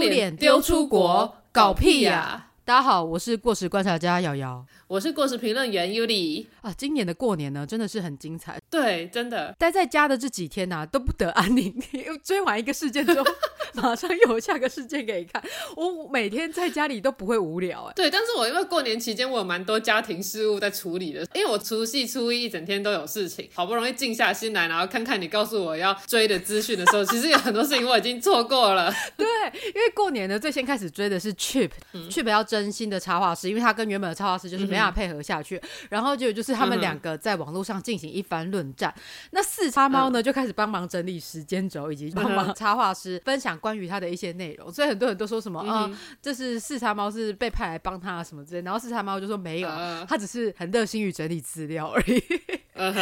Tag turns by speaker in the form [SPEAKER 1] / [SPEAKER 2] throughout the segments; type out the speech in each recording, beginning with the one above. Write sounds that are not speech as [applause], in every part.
[SPEAKER 1] 丢脸丢出国，搞屁呀！大家好，我是过时观察家瑶瑶。
[SPEAKER 2] 我是过时评论员 Yuli
[SPEAKER 1] 啊，今年的过年呢，真的是很精彩。
[SPEAKER 2] 对，真的
[SPEAKER 1] 待在家的这几天呐，都不得安宁。[laughs] 追完一个事件之后，[laughs] 马上又有下个事件给你看。我每天在家里都不会无聊哎。
[SPEAKER 2] 对，但是我因为过年期间我有蛮多家庭事务在处理的，因为我除夕初一一整天都有事情，好不容易静下心来，然后看看你告诉我要追的资讯的时候，[laughs] 其实有很多事情我已经错过了。
[SPEAKER 1] 对，因为过年呢，最先开始追的是 Chip，Chip 要真心的插画师，因为他跟原本的插画师就是没法。配合下去，然后就就是他们两个在网络上进行一番论战。那四叉猫呢，就开始帮忙整理时间轴，以及帮忙插画师分享关于他的一些内容。所以很多人都说什么啊，这是四叉猫是被派来帮他什么之类。然后四叉猫就说没有，他只是很热心于整理资料而已。[laughs]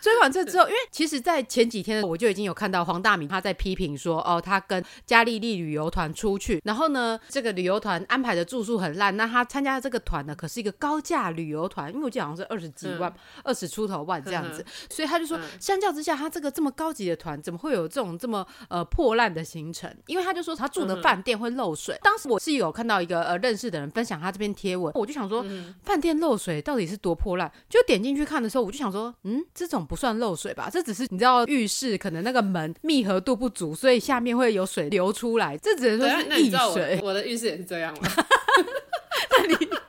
[SPEAKER 1] 追完这之后，因为其实，在前几天我就已经有看到黄大明他在批评说，哦，他跟嘉利利旅游团出去，然后呢，这个旅游团安排的住宿很烂，那他参加这个团呢，可是一个高价旅游团，因为我记得好像是二十几万、二十出头万这样子，所以他就说，相较之下，他这个这么高级的团，怎么会有这种这么呃破烂的行程？因为他就说他住的饭店会漏水。当时我是有看到一个呃认识的人分享他这篇贴文，我就想说，饭店漏水到底是多破烂？就点进去看的时候，我就想说，嗯，这种。不算漏水吧？这只是你知道浴室可能那个门密合度不足，所以下面会有水流出来。这只能说是溢水。
[SPEAKER 2] 我的浴室也是这样吗？[laughs]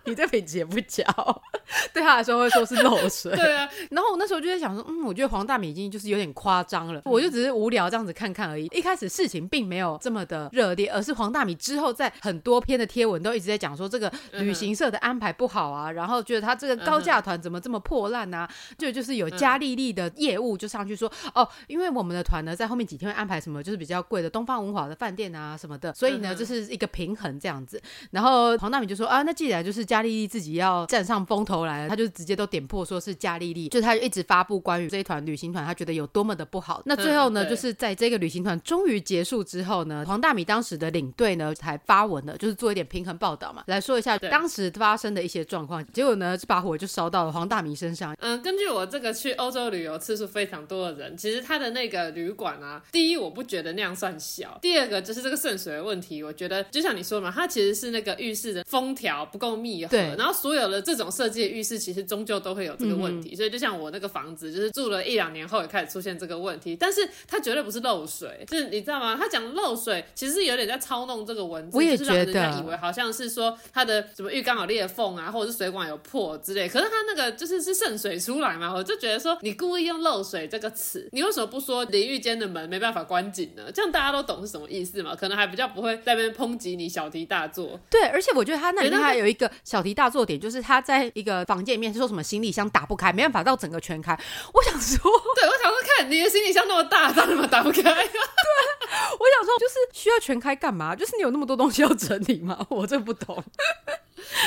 [SPEAKER 1] 那你你这品质也不交。[laughs] 对他来说会说是漏水，
[SPEAKER 2] 对啊。
[SPEAKER 1] 然后我那时候就在想说，嗯，我觉得黄大米已经就是有点夸张了。我就只是无聊这样子看看而已。一开始事情并没有这么的热烈，而是黄大米之后在很多篇的贴文都一直在讲说这个旅行社的安排不好啊，然后觉得他这个高价团怎么这么破烂啊？就就是有加丽丽的业务就上去说，哦，因为我们的团呢在后面几天会安排什么就是比较贵的东方文华的饭店啊什么的，所以呢这是一个平衡这样子。然后黄大米就说啊，那既然就是加丽丽自己要站上风头来了。他就直接都点破说是加丽丽，就他就一直发布关于这一团旅行团，他觉得有多么的不好。那最后呢，就是在这个旅行团终于结束之后呢，黄大米当时的领队呢才发文了，就是做一点平衡报道嘛，来说一下当时发生的一些状况。结果呢，这把火就烧到了黄大米身上。
[SPEAKER 2] 嗯，根据我这个去欧洲旅游次数非常多的人，其实他的那个旅馆啊，第一我不觉得那样算小，第二个就是这个渗水的问题，我觉得就像你说嘛，它其实是那个浴室的封条不够密合，然后所有的这种设计的浴室。其实终究都会有这个问题，所以就像我那个房子，就是住了一两年后也开始出现这个问题，但是它绝对不是漏水，就是你知道吗？他讲漏水，其实有点在操弄这个文字，
[SPEAKER 1] 我也
[SPEAKER 2] 觉得，人家以为好像是说它的什么浴缸有裂缝啊，或者是水管有破之类，可是它那个就是是渗水出来嘛，我就觉得说你故意用漏水这个词，你为什么不说淋浴间的门没办法关紧呢？这样大家都懂是什么意思嘛？可能还比较不会在那边抨击你小题大做。
[SPEAKER 1] 对，而且我觉得他那里面还有一个小题大做点，就是他在一个房。间里面说什么行李箱打不开，没办法到整个全开。我想说，
[SPEAKER 2] 对我想说，看你的行李箱那么大，怎么打不开？对，我
[SPEAKER 1] 想说，就是需要全开干嘛？就是你有那么多东西要整理吗？[laughs] 我这不懂。[laughs]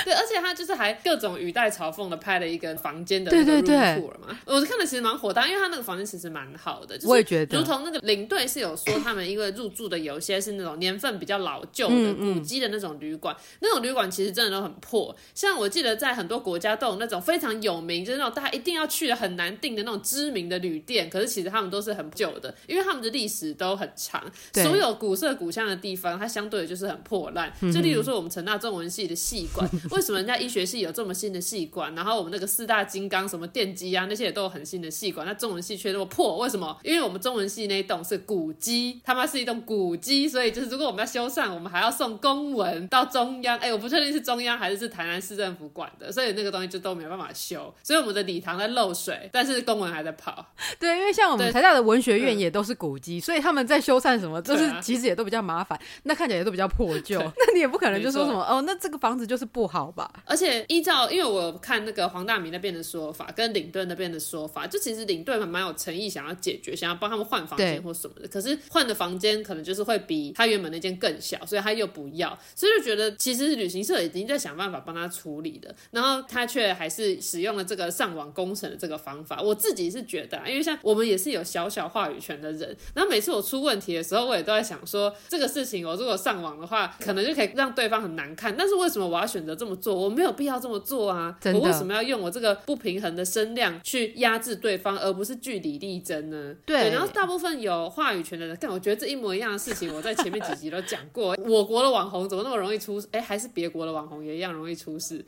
[SPEAKER 2] 对，而且他就是还各种语带嘲讽的拍了一个房间的
[SPEAKER 1] 对对对
[SPEAKER 2] 嘛，我看的其实蛮火大，因为他那个房间其实蛮好的，
[SPEAKER 1] 我也觉得，
[SPEAKER 2] 如同那个领队是有说他们因为入住的有些是那种年份比较老旧的古迹的那种旅馆，那种旅馆其实真的都很破，像我记得在很多国家都有那种非常有名，就是那种大家一定要去的很难订的那种知名的旅店，可是其实他们都是很旧的，因为他们的历史都很长，所有古色古香的地方，它相对的就是很破烂，就例如说我们成大中文系的戏馆。[laughs] 为什么人家医学系有这么新的系馆，然后我们那个四大金刚什么电机啊那些也都有很新的系馆，那中文系却那么破？为什么？因为我们中文系那一栋是古迹，他妈是一栋古迹，所以就是如果我们要修缮，我们还要送公文到中央。哎，我不确定是中央还是是台南市政府管的，所以那个东西就都没有办法修。所以我们的礼堂在漏水，但是公文还在跑。
[SPEAKER 1] 对，因为像我们台大的文学院也都是古迹，所以他们在修缮什么，[laughs] 就是其实也都比较麻烦，那看起来也都比较破 [laughs] 旧。那你也不可能就说什么哦，那这个房子就是不好。吧，
[SPEAKER 2] 而且依照，因为我看那个黄大明那边的说法，跟领队那边的说法，就其实领队蛮有诚意，想要解决，想要帮他们换房间或什么的。可是换的房间可能就是会比他原本那间更小，所以他又不要，所以就觉得其实旅行社已经在想办法帮他处理的，然后他却还是使用了这个上网工程的这个方法。我自己是觉得，啊因为像我们也是有小小话语权的人，然后每次我出问题的时候，我也都在想说，这个事情我如果上网的话，可能就可以让对方很难看，但是为什么我要选择？择这么做，我没有必要这么做啊，我为什么要用我这个不平衡的声量去压制对方，而不是据理力争呢？
[SPEAKER 1] 对
[SPEAKER 2] 然后大部分有话语权的人，但我觉得这一模一样的事情，我在前面几集都讲过。[laughs] 我国的网红怎么那么容易出？哎，还是别国的网红也一样容易出事。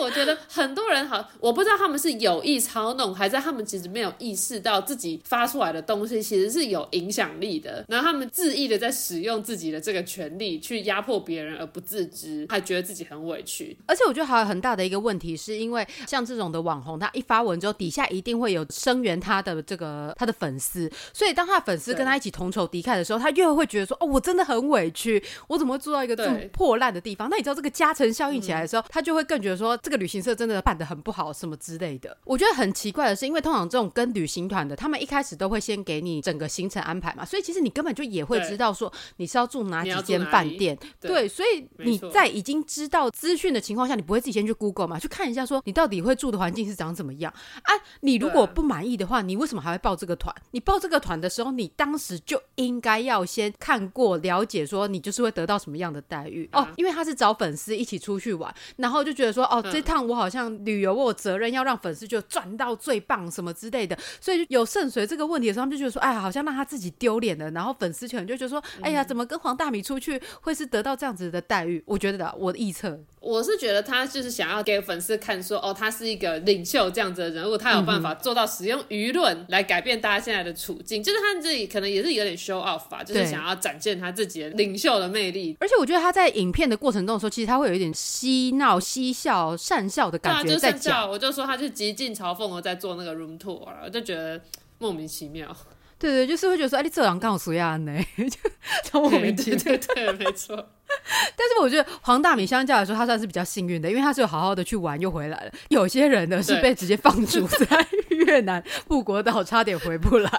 [SPEAKER 2] 我觉得很多人好，我不知道他们是有意操弄，还是他们其实没有意识到自己发出来的东西其实是有影响力的，然后他们恣意的在使用自己的这个权利去压迫别人而不自知，还觉得自己很委屈。
[SPEAKER 1] 而且我觉得还有很大的一个问题，是因为像这种的网红，他一发文之后，底下一定会有声援他的这个他的粉丝，所以当他的粉丝跟他一起同仇敌忾的时候，他越会觉得说，哦，我真的很委屈，我怎么会住到一个这么破烂的地方？那你知道这个加成效应起来的时候，他就会更觉得说，这个旅行社真的办得很不好，什么之类的。我觉得很奇怪的是，因为通常这种跟旅行团的，他们一开始都会先给你整个行程安排嘛，所以其实你根本就也会知道说你是要住哪几间饭店，
[SPEAKER 2] 对
[SPEAKER 1] 对，所以你在已经知道资讯的情况下，你不会自己先去 Google 嘛，去看一下说你到底会住的环境是长怎么样啊？你如果不满意的话，你为什么还会报这个团？你报这个团的时候，你当时就应该要先看过了解，说你就是会得到什么样的待遇、哦
[SPEAKER 2] 啊，
[SPEAKER 1] 因为他是找粉丝一起出去玩，然后就觉得说哦，
[SPEAKER 2] 嗯
[SPEAKER 1] 这趟我好像旅游，我有责任要让粉丝就赚到最棒什么之类的，所以有渗水这个问题的时候，他们就觉得说，哎呀，好像让他自己丢脸了，然后粉丝可能就觉得说，哎呀，怎么跟黄大米出去会是得到这样子的待遇？我觉得的，我的臆测，
[SPEAKER 2] 我是觉得他就是想要给粉丝看说，哦，他是一个领袖这样子的人物，他有办法做到使用舆论来改变大家现在的处境，就是他自己可能也是有点 show off 吧，就是想要展现他自己的领袖的魅力。
[SPEAKER 1] 而且我觉得他在影片的过程中的时候，其实他会有一点嬉闹、嬉笑、善笑的感觉在讲。
[SPEAKER 2] 校，我就说他是极尽嘲讽的在做那个 room tour 了，我就觉得莫名其妙，
[SPEAKER 1] 对对，就是会觉得说，哎，你这人刚好属亚呢，[laughs] 就超莫名其妙。
[SPEAKER 2] 对对对，没错。[laughs]
[SPEAKER 1] 但是我觉得黄大米相较来说，他算是比较幸运的，因为他是有好好的去玩又回来了。有些人呢是被直接放逐在 [laughs] 越南富国岛，差点回不来。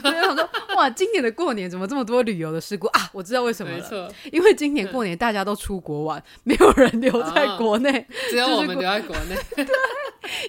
[SPEAKER 1] 所以我想说，哇，今年的过年怎么这么多旅游的事故啊？我知道为什么了，因为今年过年大家都出国玩，没有人留在
[SPEAKER 2] 哦
[SPEAKER 1] 国内。
[SPEAKER 2] 只有我们留在国内。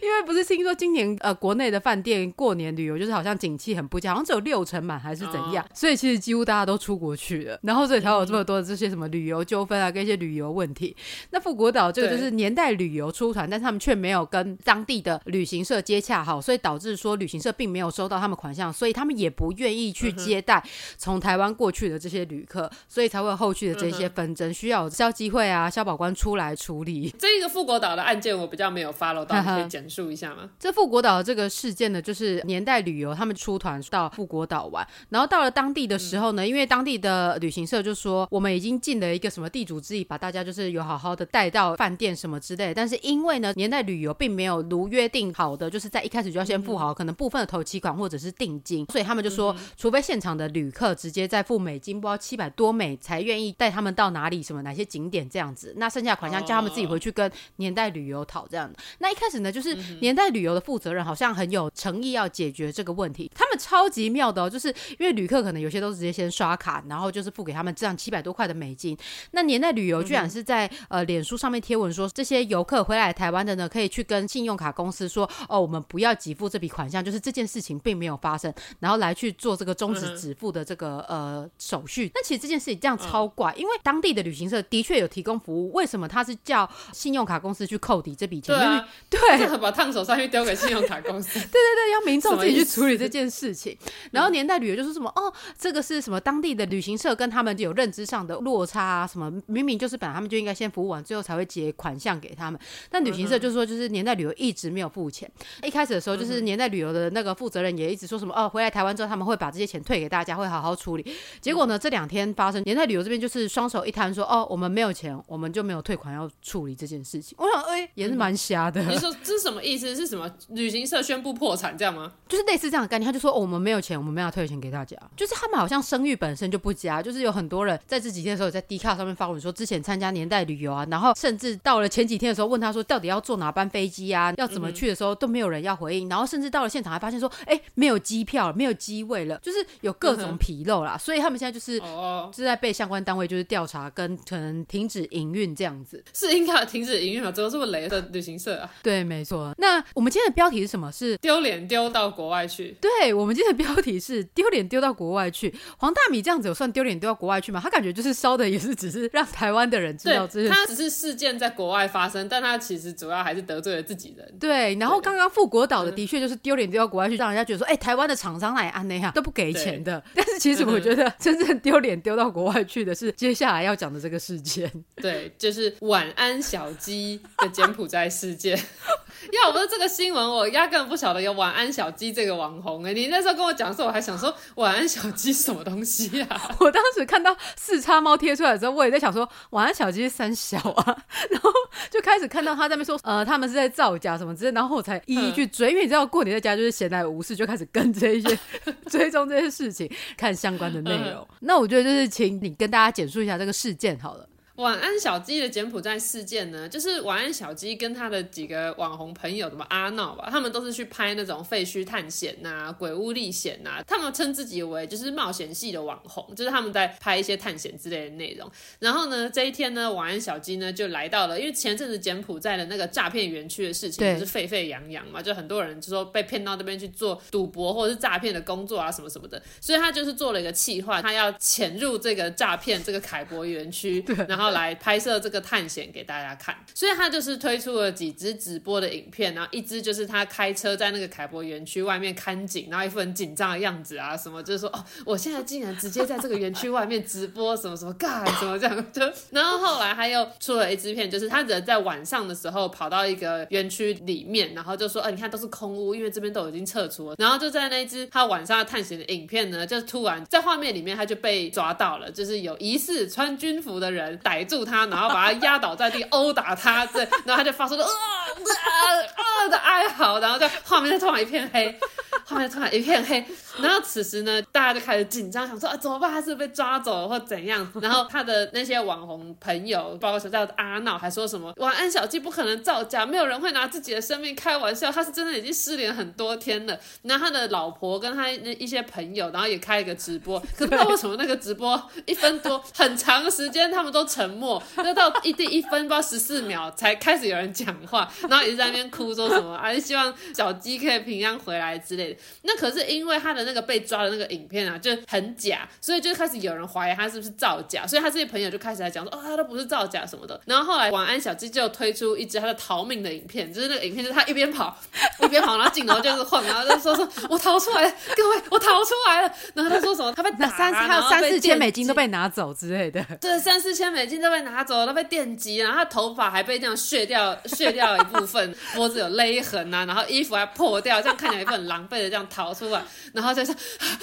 [SPEAKER 1] 因为不是听说今年呃国内的饭店过年旅游就是好像景气很不佳，好像只有六成满还是怎样，所以其实几乎大家都出国去了，然后所以才有这么多的这些什么旅游纠纷啊，跟一些旅游问题。那富国岛这个就是年代旅游出团，但是他们却没有跟当地的旅行社接洽好，所以导致说旅行社并没有收到他们款项，所以他们也不愿意去接待从台湾过去的这些旅客，所以才会有后续的这些纷争，需要有消基会啊、消保官出来处理。
[SPEAKER 2] 这个富国岛的案件我比较没有 follow 到，你可以 [laughs] 简述一下吗？
[SPEAKER 1] 这富国岛这个事件呢，就是年代旅游他们出团到富国岛玩，然后到了当地的时候呢，因为当地的旅行社就说我们已经尽了一个什么地主之谊，把大家就是有好好的带到饭店什么之类。的，但是因为呢年代旅游并没有如约定好的，就是在一开始就要先付好可能部分的头期款或者是定金，所以他们就说，除非现场的旅客直接再付美金，不知道七百多美才愿意带他们到哪里什么哪些景点这样子，那剩下款项叫他们自己回去跟年代旅游讨这样。的。那一开始呢，就是年代旅游的负责人好像很有诚意要解决这个问题，他们超级妙的哦，就是因为旅客可能有些都直接先刷卡，然后就是付给他们这样七百多块的美金。那年代旅游居然是在、呃脸书上面贴文说，这些游客回来台湾的呢，可以去跟信用卡公司说，哦，我们不要给付这笔款项，就是这件事情并没有发生，然后来去做这个终止止付的这个、呃手续。那其实这件事情这样超怪，因为当地的旅行社的确有提供服务，为什么他是叫信用卡公司去扣抵这笔钱？
[SPEAKER 2] 对啊，
[SPEAKER 1] 对，
[SPEAKER 2] 这个把烫手山芋丢给信用卡公司，[laughs]
[SPEAKER 1] 对对对，要民众自己去处理这件事情。[laughs] 然后年代旅游就说什么哦，这个是什么当地的旅行社跟他们有认知上的落差啊，什么明明就是本来他们就应该先服务完，最后才会结款项给他们。但旅行社就是说就是年代旅游一直没有付钱。一开始的时候就是年代旅游的那个负责人也一直说什么哦，回来台湾之后他们会把这些钱退给大家，会好好处理。结果呢，这两天发生年代旅游这边就是双手一摊说哦，我们没有钱，我们就没有退款要处理这件事情。我想哎、也是蛮瞎的。
[SPEAKER 2] 你说这是什么意思？是什么旅行社宣布破产这样吗？
[SPEAKER 1] 就是类似这样的概念，他就说、哦、我们没有钱，我们没有退钱给大家。就是他们好像声誉本身就不佳，就是有很多人在这几天的时候在 D 卡上面发文说，之前参加年代旅游啊，然后甚至到了前几天的时候问他说到底要坐哪班飞机啊，要怎么去的时候都没有人要回应，然后甚至到了现场还发现说，哎，没有机票了，没有机位了，就是有各种纰漏啦，所以他们现在就是。
[SPEAKER 2] 哦，
[SPEAKER 1] 是在被相关单位就是调查跟可能停止营运这样子，
[SPEAKER 2] 是应该停止营运吗？怎么这么雷的旅行社啊？
[SPEAKER 1] 对，没错。错。那我们今天的标题是什么？是
[SPEAKER 2] 丢脸丢到国外去。
[SPEAKER 1] 对，我们今天的标题是丢脸丢到国外去。黄大米这样子有算丢脸丢到国外去吗？他感觉就是烧的也是只是让台湾的人知道这
[SPEAKER 2] 些，他只是事件在国外发生，但他其实主要还是得罪了自己人。
[SPEAKER 1] 对，然后刚刚富国岛的的确就是丢脸丢到国外去，让人家觉得说，哎，台湾的厂商那也安那样都不给钱的。但是其实我觉得真正丢脸丢到国外去的是接下来要讲的这个事件。
[SPEAKER 2] 对，就是晚安小鸡的柬埔寨事件。[laughs] 要不是这个新闻，我压根不晓得有晚安小鸡这个网红哎。你那时候跟我讲的时候，我还想说晚安小鸡什么东西啊？[laughs]
[SPEAKER 1] 我当时看到四叉猫贴出来的时候，我也在想说晚安小鸡是三小啊，[laughs] 然后就开始看到他在那边说呃他们是在造假什么之类，然后我才一一去追，因为你知道过年在家就是闲来无事，就开始跟这一些 [laughs] 追踪这些事情，看相关的内容。那我觉得就是请你跟大家简述一下这个事件好了。
[SPEAKER 2] 晚安小鸡的柬埔寨事件呢，就是晚安小鸡跟他的几个网红朋友，什么阿闹吧，他们都是去拍那种废墟探险呐、鬼屋历险呐，他们称自己为就是冒险系的网红，就是他们在拍一些探险之类的内容。然后呢，这一天呢，晚安小鸡呢就来到了，因为前阵子柬埔寨的那个诈骗园区的事情就是沸沸扬扬嘛，就很多人就说被骗到那边去做赌博或者是诈骗的工作啊什么什么的，所以他就是做了一个企划，他要潜入这个诈骗这个凯博园区，[laughs] 然后。后来拍摄这个探险给大家看，所以他就是推出了几支直播的影片，然后一支就是他开车在那个凯博园区外面看景，然后一副很紧张的样子啊，什么就是说哦，我现在竟然直接在这个园区外面直播，什么什么干什么这样？就，然后后来他又出了一支片，就是他人在晚上的时候跑到一个园区里面，然后就说，呃，你看都是空屋，因为这边都已经撤除了，然后就在那一支他晚上探险的影片呢，就突然在画面里面他就被抓到了，就是有疑似穿军服的人逮住他。然后把他压倒在地，殴打他，对，然后他就发出了啊啊啊的哀嚎，然后就画面就突然一片黑，画面突然一片黑，然后此时呢，大家就开始紧张，想说啊怎么办？他是被抓走了或怎样？[laughs] 然后他的那些网红朋友，包括说叫阿闹，还说什么晚安小鸡不可能造假，没有人会拿自己的生命开玩笑，他是真的已经失联很多天了。然后他的老婆跟他那一些朋友，然后也开一个直播，可不知道为什么那个直播一分多很长时间，他们都沉默。那到一第一分不知道十四秒才开始有人讲话，然后一直在那边哭说什么啊，希望小鸡可以平安回来之类的。那可是因为他的那个被抓的那个影片啊，就很假，所以就开始有人怀疑他是不是造假，所以他这些朋友就开始来讲说，哦，他都不是造假什么的。然后后来晚安小鸡就推出一支他的逃命的影片，就是那个影片就是他一边跑一边跑，然后镜头就是晃，然后就说说我逃出来了，各位我逃出来了。然后他说什么他被打，
[SPEAKER 1] 三还有三四千美金都被拿走之类的，
[SPEAKER 2] 对，三四千美金都被拿。走了，被电击，然后他头发还被这样削掉，削掉一部分，[laughs] 脖子有勒痕啊，然后衣服还破掉，这样看起来一副很狼狈的这样逃出来，然后再说，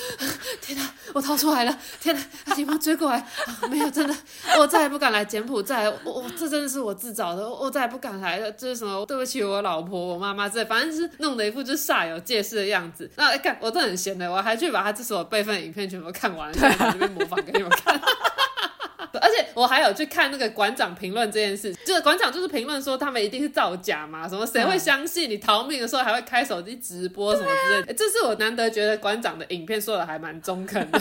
[SPEAKER 2] [sighs] 天哪，我逃出来了，天哪，警方追过来，[laughs] 没有，真的，我再也不敢来柬埔寨，我我这真的是我自找的，我再也不敢来了，这是什么？对不起，我老婆，我妈妈，这反正是弄得一副就是煞有介事的样子。那看，我真的很闲的，我还去把他这所有备份影片全部看完，在这边模仿给你们看。而且我还有去看那个馆长评论这件事，就是馆长就是评论说他们一定是造假嘛，什么谁会相信你逃命的时候还会开手机直播什么之类的，这是我难得觉得馆长的影片说的还蛮中肯的。[laughs]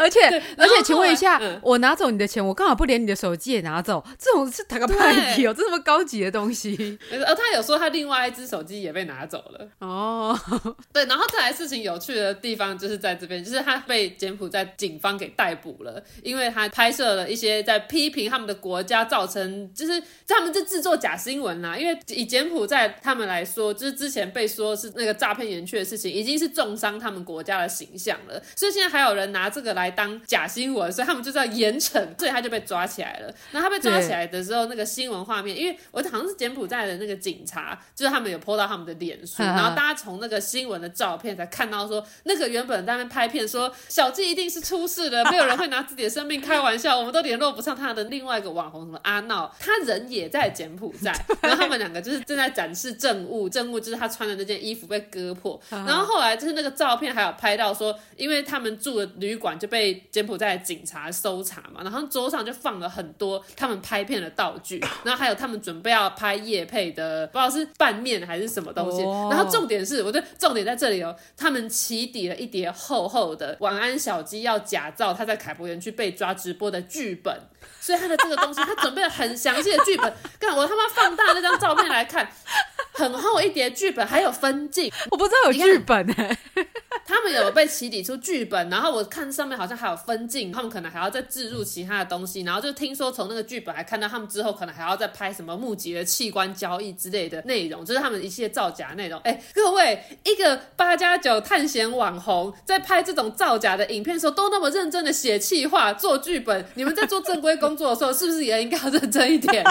[SPEAKER 1] 而且而且，请问一下，我拿走你的钱，我刚好不连你的手机也拿走，这种是打个派题哦，这么高级的东西。
[SPEAKER 2] 而 [laughs] 他有说他另外一只手机也被拿走了哦。[laughs] 对，然后再来事情有趣的地方就是在这边，就是他被柬埔寨警方给逮捕了，因为他拍摄了一些在批评他们的国家，造成就是他们在制作假新闻啦。因为以柬埔寨他们来说，就是之前被说是那个诈骗园区的事情，已经是重伤他们国家的形象了，所以现在还有人拿这个来。当假新闻，所以他们就要严惩，所以他就被抓起来了。然后他被抓起来的时候，那个新闻画面，因为我好像是柬埔寨的那个警察，就是他们有 po 到他们的脸书，[laughs] 然后大家从那个新闻的照片才看到说，那个原本在那边拍片说小季一定是出事了，没有人会拿自己的生命开玩笑，我们都联络不上他的另外一个网红什么阿闹，他人也在柬埔寨，[laughs] 然后他们两个就是正在展示证物，证物就是他穿的那件衣服被割破，[laughs] 然后后来就是那个照片还有拍到说，因为他们住的旅馆就被。被柬埔寨警察搜查嘛，然后桌上就放了很多他们拍片的道具，然后还有他们准备要拍夜配的，不知道是拌面还是什么东西。然后重点是，我觉得重点在这里哦，他们起底了一叠厚厚的晚安小鸡要假造他在凯博园区被抓直播的剧本。所以他的这个东西，他准备了很详细的剧本。看我他妈放大那张照片来看，很厚一叠剧本，还有分镜。
[SPEAKER 1] 我不知道有剧本哎。[laughs]
[SPEAKER 2] 他们有被起底出剧本，然后我看上面好像还有分镜，他们可能还要再置入其他的东西，然后就听说从那个剧本还看到他们之后可能还要再拍什么募集的器官交易之类的内容，就是他们一切造假内容。哎，各位，一个八加九探险网红在拍这种造假的影片的时候，都那么认真的写气话、做剧本，你们在做正规工作的时候，是不是也应该要认真一点？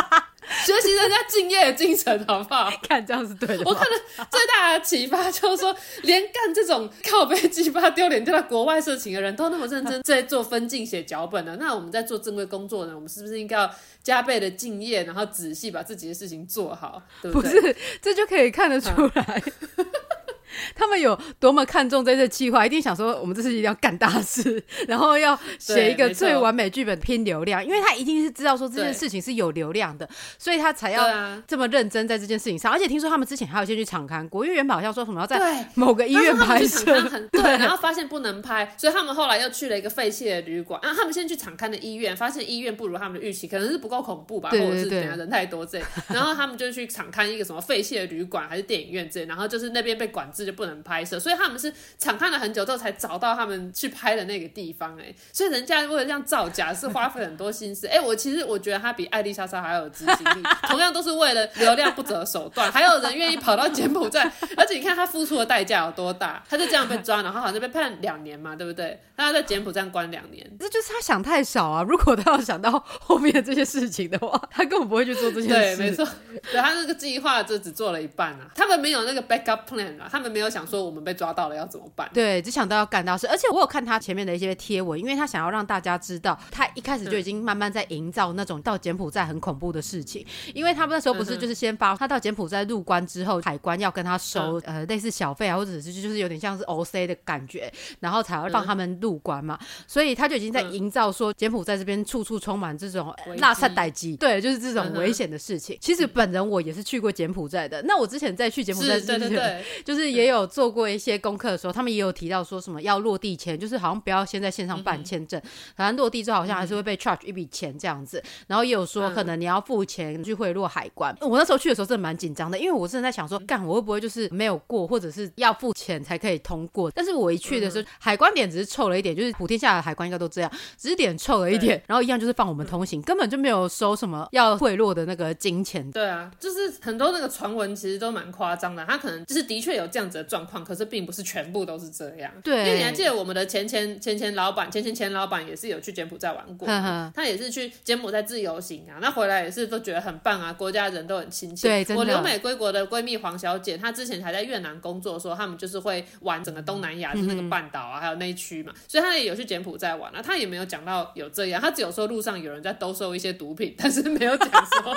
[SPEAKER 2] [laughs] 学习人家敬业的精神，好不好？
[SPEAKER 1] 看这样是对的。
[SPEAKER 2] 我看的最大的启发就是说，连干这种靠背激发丢脸丢到国外事情的人都那么认真在做分镜写脚本了，那我们在做正规工作呢？我们是不是应该要加倍的敬业，然后仔细把自己的事情做好？对不
[SPEAKER 1] 对？不是，这就可以看得出来。[laughs] [laughs] 他们有多么看重这次计划，一定想说我们这次一定要干大事，[laughs] 然后要写一个最完美剧本拼流量，因为他一定是知道说这件事情是有流量的，所以他才要这么认真在这件事情上。而且听说他们之前还有先去场刊过，因为原本好像说什么要在某个医院拍摄，[laughs]
[SPEAKER 2] 对，然后发现不能拍，所以他们后来又去了一个废弃的旅馆。然后他们先去场刊的医院，发现医院不如他们的预期，可能是不够恐怖吧，或者是怎样人太多这类。然后他们就去场刊一个什么废弃的旅馆还是电影院这类，然后就是那边被管制就不能拍摄。所以他们是场看了很久之后才找到他们去拍的那个地方，哎，所以人家为了这样造假是花费很多心思，哎，[laughs] 我其实我觉得他比艾丽莎莎还有执行力，同样都是为了流量不择手段，还有人愿意跑到柬埔寨，而且你看他付出的代价有多大，他就这样被抓，然后好像被判两年嘛，对不对？他要在柬埔寨关两年，
[SPEAKER 1] 这就是他想太少啊！如果他要想到后面这些事情的话，他根本不会去做这些
[SPEAKER 2] 事。对，没错，对他那个计划就只做了一半啊，他们没有那个 backup plan 啊，他们没有想说我们。被抓到了要怎么办？
[SPEAKER 1] 对，只想到要干大事，而且我有看他前面的一些贴文，因为他想要让大家知道，他一开始就已经慢慢在营造那种到柬埔寨很恐怖的事情。因为他们那时候不是就是先发他到柬埔寨入关之后，海关要跟他收呃类似小费啊，或者是就是有点像是 O C 的感觉，然后才要放他们入关嘛。所以他就已经在营造说柬埔寨这边处处充满这种纳萨歹机，对，就是这种危险的事情。其实本人我也是去过柬埔寨的，那我之前在去柬埔寨之前，[laughs] 就是也有做过一。些功课的时候，他们也有提到说什么要落地签，就是好像不要先在线上办签证，反正落地之后好像还是会被 charge 一笔钱这样子。然后也有说可能你要付钱去贿赂海关。我那时候去的时候真的蛮紧张的，因为我真的在想说，干我会不会就是没有过，或者是要付钱才可以通过？但是我一去的时候，海关点只是臭了一点，就是普天下的海关应该都这样，只是点臭了一点，然后一样就是放我们通行，根本就没有收什么要贿赂的那个金钱。
[SPEAKER 2] 对啊，就是很多那个传闻其实都蛮夸张的，他可能就是的确有这样子的状况，可是。并不是全部都是这样，
[SPEAKER 1] 对，
[SPEAKER 2] 因为你还记得我们的前前前前老板，前前前老板也是有去柬埔寨玩过，他也是去柬埔寨自由行啊，那回来也是都觉得很棒啊，国家人都很亲切。
[SPEAKER 1] 对，
[SPEAKER 2] 我留美归国的闺蜜黄小姐，她之前还在越南工作，说他们就是会玩整个东南亚，就那个半岛啊，还有那一区嘛，所以她也有去柬埔寨玩啊，她也没有讲到有这样，她只有说路上有人在兜售一些毒品，但是没有讲说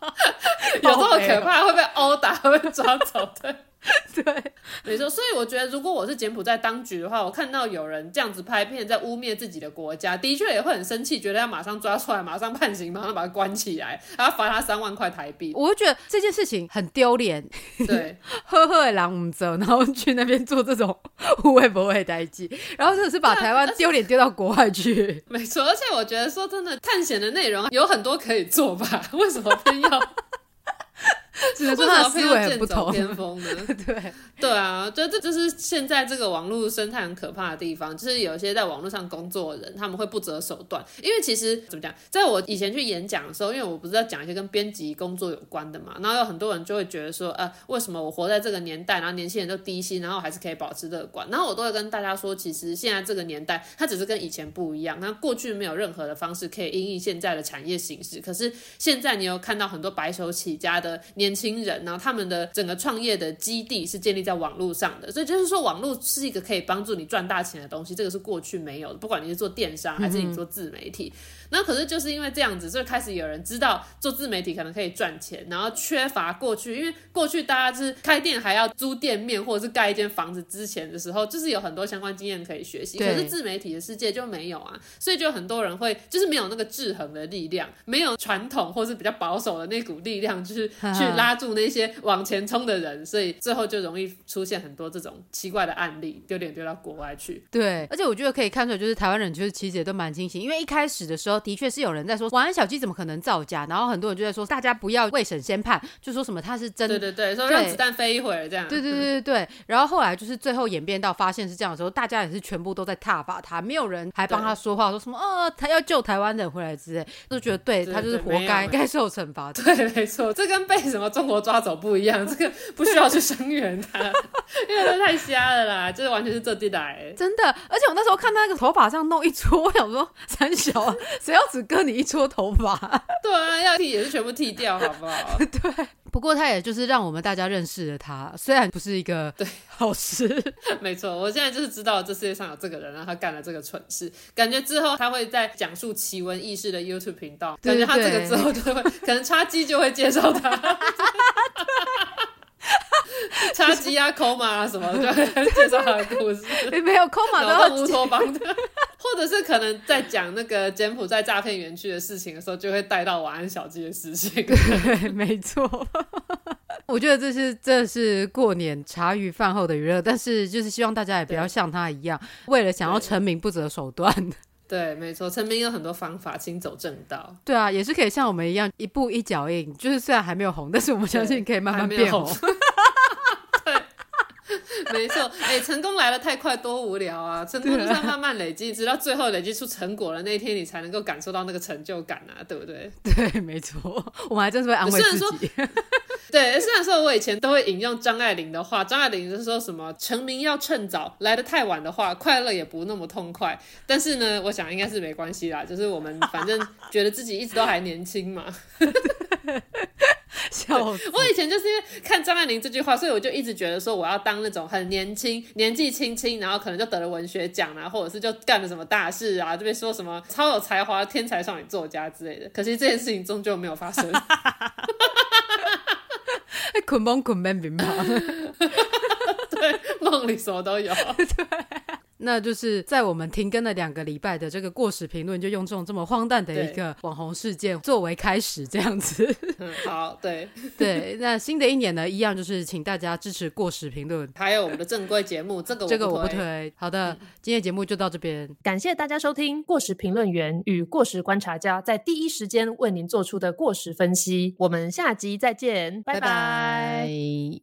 [SPEAKER 2] [laughs] 有这么可怕，会被殴打，会被抓走，对。[laughs]
[SPEAKER 1] 对，
[SPEAKER 2] 没错，所以我觉得，如果我是柬埔寨当局的话，我看到有人这样子拍片，在污蔑自己的国家，的确也会很生气，觉得要马上抓出来，马上判刑，马上把他关起来，然后罚他三万块台币。
[SPEAKER 1] 我会觉得这件事情很丢脸。
[SPEAKER 2] 对，
[SPEAKER 1] 呵呵的狼唔走，然后去那边做这种无畏不畏代际，然后真的是把台湾丢脸丢到国外去。[laughs]
[SPEAKER 2] 没错，而且我觉得说真的，探险的内容有很多可以做吧？为什么偏要？[laughs]
[SPEAKER 1] 只能说他的思维很不同。
[SPEAKER 2] 偏锋呢？[laughs]
[SPEAKER 1] 对
[SPEAKER 2] 对啊，就这就是现在这个网络生态很可怕的地方，就是有些在网络上工作的人，他们会不择手段。因为其实怎么讲，在我以前去演讲的时候，因为我不是在讲一些跟编辑工作有关的嘛，然后有很多人就会觉得说，呃，为什么我活在这个年代，然后年轻人都低薪，然后还是可以保持乐观？然后我都会跟大家说，其实现在这个年代，它只是跟以前不一样。那过去没有任何的方式可以因应现在的产业形势，可是现在你有看到很多白手起家的年。年轻人，然后他们的整个创业的基地是建立在网络上的，所以就是说网络是一个可以帮助你赚大钱的东西，这个是过去没有的。不管你是做电商还是你做自媒体，那可是就是因为这样子，所以开始有人知道做自媒体可能可以赚钱，然后缺乏过去，因为过去大家是开店还要租店面或者是盖一间房子之前的时候，就是有很多相关经验可以学习。可是自媒体的世界就没有啊，所以就很多人会就是没有那个制衡的力量，没有传统或是比较保守的那股力量，就是去拉住那些往前冲的人，所以最后就容易出现很多这种奇怪的案例，丢脸丢到国外去。
[SPEAKER 1] 对，而且我觉得可以看出来，就是台湾人就是其实也都蛮清醒，因为一开始的时候的确是有人在说晚安小鸡怎么可能造假，然后很多人就在说大家不要未审先判，就说什么他是真，
[SPEAKER 2] 对对对，说让子弹飞一会儿这样。
[SPEAKER 1] 对对对对对，然后后来就是最后演变到发现是这样的时候，大家也是全部都在挞伐他，没有人还帮他说话，说什么哦他要救台湾人回来之类，都觉得对他就是活该该受惩罚。
[SPEAKER 2] 对，没错，这跟被什么中国抓走不一样，这个不需要去声援他，[laughs] 因为他太瞎了啦，就是完全是这地带。
[SPEAKER 1] 真的，而且我那时候看他那个头发上弄一撮，我想说三小谁要只割你一撮头发？
[SPEAKER 2] 对啊，要剃也是全部剃掉，好不好？[laughs]
[SPEAKER 1] 对。不过他也就是让我们大家认识了他，虽然不是一个
[SPEAKER 2] 对
[SPEAKER 1] 好事，[laughs]
[SPEAKER 2] 没错。我现在就是知道这世界上有这个人，然后他干了这个蠢事。感觉之后他会在讲述奇闻异事的 YouTube 频道，感觉他这个之后就会可能叉机就会介绍他，[laughs] [laughs] 叉机啊、coma 啊什么，[laughs] 就会介绍他的故事。
[SPEAKER 1] 没有 coma
[SPEAKER 2] 都是乌托邦的。[laughs] 或者是可能在讲那个柬埔寨诈骗园区的事情的时候，就会带到晚安小鸡的事情。
[SPEAKER 1] 对，没错。我觉得这是这是过年茶余饭后的娱乐，但是就是希望大家也不要像他一样，为了想要成名不择手段。
[SPEAKER 2] 对，没错，成名有很多方法，请走正道。
[SPEAKER 1] 对啊，也是可以像我们一样一步一脚印，就是虽然还没有红，但是我们相信可以慢慢变红。
[SPEAKER 2] 没错，[laughs] 哎，成功来的太快，多无聊啊！成功就是要慢慢累积，直到最后累积出成果了那一天，你才能够感受到那个成就感啊，对不对？
[SPEAKER 1] 对，没错，我们还真是会安慰自己。
[SPEAKER 2] 对，虽然说我以前都会引用张爱玲的话，张爱玲是说什么成名要趁早，来的太晚的话，快乐也不那么痛快。但是呢，我想应该是没关系啦，就是我们反正觉得自己一直都还年轻嘛。[laughs] [laughs]
[SPEAKER 1] 笑，
[SPEAKER 2] 我以前就是因为看张爱玲这句话，所以我就一直觉得说我要当那种很年轻、年纪轻轻，然后可能就得了文学奖啊，或者是就干了什么大事啊，就被说什么超有才华、天才少女作家之类的。可惜这件事情终究没有发生。
[SPEAKER 1] 捆绑捆绑捆绑，[laughs]
[SPEAKER 2] 对，梦里什么都有。[laughs]
[SPEAKER 1] 对。那就是在我们停更了两个礼拜的这个过时评论，就用这种这么荒诞的一个网红事件作为开始，这样子。[laughs]
[SPEAKER 2] 好，对
[SPEAKER 1] 对。那新的一年呢，一样就是请大家支持过时评论，
[SPEAKER 2] 还有我们的正规节目。这个
[SPEAKER 1] 这个我不推。好的，今天节目就到这边，
[SPEAKER 3] 感谢大家收听过时评论员与过时观察家在第一时间为您做出的过时分析。我们下集再见，拜拜。